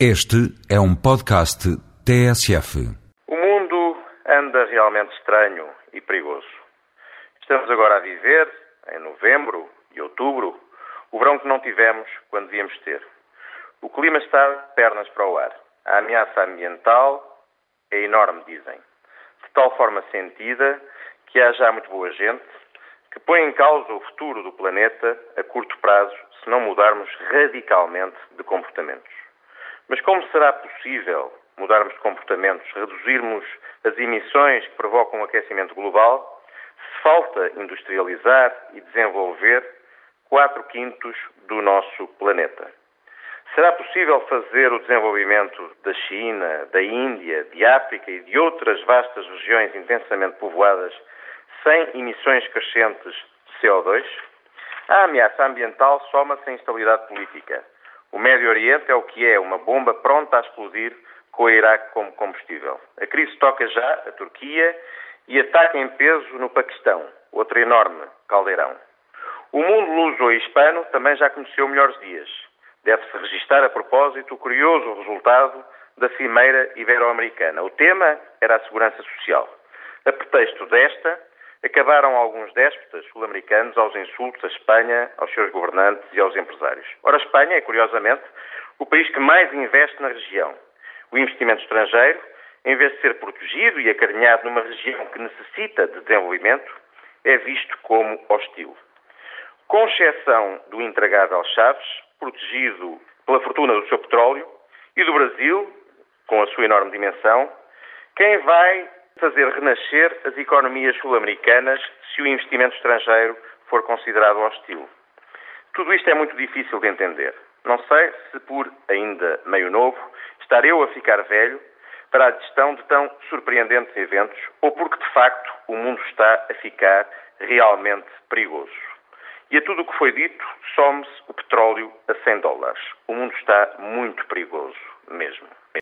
Este é um podcast TSF. O mundo anda realmente estranho e perigoso. Estamos agora a viver, em novembro e outubro, o verão que não tivemos quando devíamos ter. O clima está de pernas para o ar. A ameaça ambiental é enorme, dizem. De tal forma sentida que há já muito boa gente que põe em causa o futuro do planeta a curto prazo se não mudarmos radicalmente de comportamentos. Mas como será possível mudarmos de comportamentos, reduzirmos as emissões que provocam o aquecimento global, se falta industrializar e desenvolver 4 quintos do nosso planeta? Será possível fazer o desenvolvimento da China, da Índia, de África e de outras vastas regiões intensamente povoadas sem emissões crescentes de CO2? A ameaça ambiental soma-se à instabilidade política o Médio Oriente é o que é, uma bomba pronta a explodir com o Iraque como combustível. A crise toca já a Turquia e ataca em peso no Paquistão, outro enorme caldeirão. O mundo luso e hispano também já conheceu melhores dias. Deve-se registar a propósito o curioso resultado da Cimeira Ibero-Americana. O tema era a segurança social. A pretexto desta, acabaram alguns déspotas sul-americanos aos insultos à Espanha, aos seus governantes e aos empresários. Ora, a Espanha é, curiosamente, o país que mais investe na região. O investimento estrangeiro, em vez de ser protegido e acarinhado numa região que necessita de desenvolvimento, é visto como hostil. Com exceção do intragável Chaves, protegido pela fortuna do seu petróleo, e do Brasil, com a sua enorme dimensão, quem vai fazer renascer as economias sul-americanas se o investimento estrangeiro for considerado hostil. Tudo isto é muito difícil de entender. Não sei se por ainda meio novo estar eu a ficar velho para a gestão de tão surpreendentes eventos ou porque de facto o mundo está a ficar realmente perigoso. E a tudo o que foi dito, some-se o petróleo a 100 dólares. O mundo está muito perigoso mesmo.